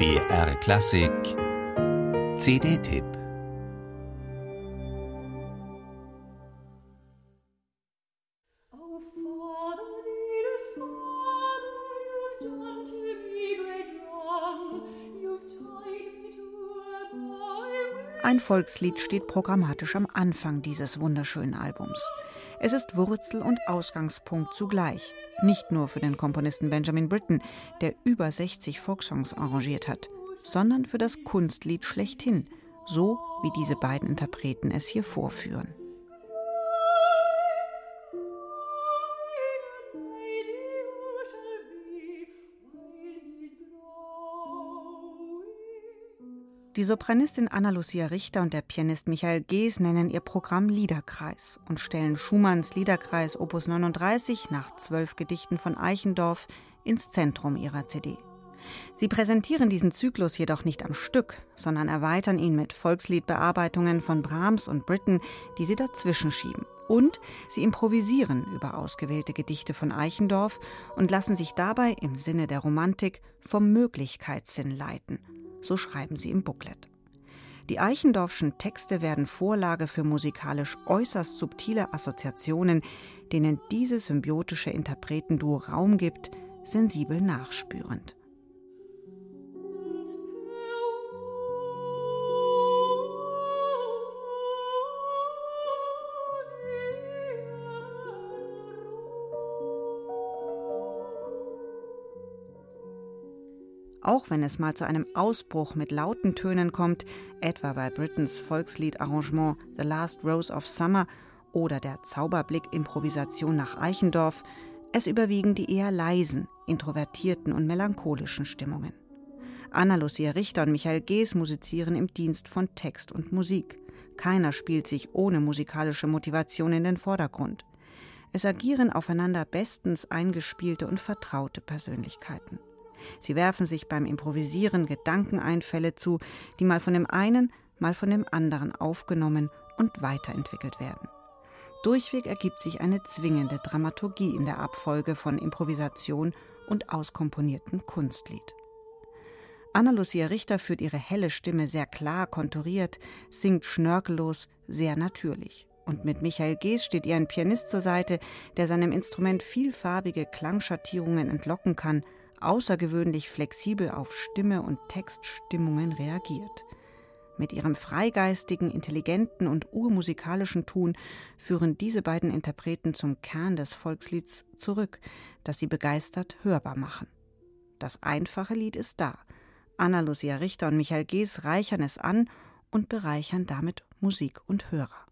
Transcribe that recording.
BR Klassik. CD-Tipp Ein Volkslied steht programmatisch am Anfang dieses wunderschönen Albums. Es ist Wurzel und Ausgangspunkt zugleich. Nicht nur für den Komponisten Benjamin Britten, der über 60 Folksongs arrangiert hat, sondern für das Kunstlied schlechthin, so wie diese beiden Interpreten es hier vorführen. Die Sopranistin Anna-Lucia Richter und der Pianist Michael Gees nennen ihr Programm Liederkreis und stellen Schumanns Liederkreis Opus 39 nach zwölf Gedichten von Eichendorff ins Zentrum ihrer CD. Sie präsentieren diesen Zyklus jedoch nicht am Stück, sondern erweitern ihn mit Volksliedbearbeitungen von Brahms und Britten, die sie dazwischen schieben. Und sie improvisieren über ausgewählte Gedichte von Eichendorff und lassen sich dabei im Sinne der Romantik vom Möglichkeitssinn leiten so schreiben sie im Booklet. Die Eichendorffschen Texte werden Vorlage für musikalisch äußerst subtile Assoziationen, denen dieses symbiotische Interpretenduo Raum gibt, sensibel nachspürend. Auch wenn es mal zu einem Ausbruch mit lauten Tönen kommt, etwa bei Britons Volksliedarrangement The Last Rose of Summer oder der Zauberblick-Improvisation nach Eichendorff, es überwiegen die eher leisen, introvertierten und melancholischen Stimmungen. Anna-Lucia Richter und Michael Gees musizieren im Dienst von Text und Musik. Keiner spielt sich ohne musikalische Motivation in den Vordergrund. Es agieren aufeinander bestens eingespielte und vertraute Persönlichkeiten. Sie werfen sich beim Improvisieren Gedankeneinfälle zu, die mal von dem einen, mal von dem anderen aufgenommen und weiterentwickelt werden. Durchweg ergibt sich eine zwingende Dramaturgie in der Abfolge von Improvisation und auskomponiertem Kunstlied. Anna-Lucia Richter führt ihre helle Stimme sehr klar konturiert, singt schnörkellos, sehr natürlich. Und mit Michael Gees steht ihr ein Pianist zur Seite, der seinem Instrument vielfarbige Klangschattierungen entlocken kann außergewöhnlich flexibel auf Stimme und Textstimmungen reagiert. Mit ihrem freigeistigen, intelligenten und urmusikalischen Tun führen diese beiden Interpreten zum Kern des Volkslieds zurück, das sie begeistert hörbar machen. Das einfache Lied ist da. Anna Lucia Richter und Michael Gees reichern es an und bereichern damit Musik und Hörer.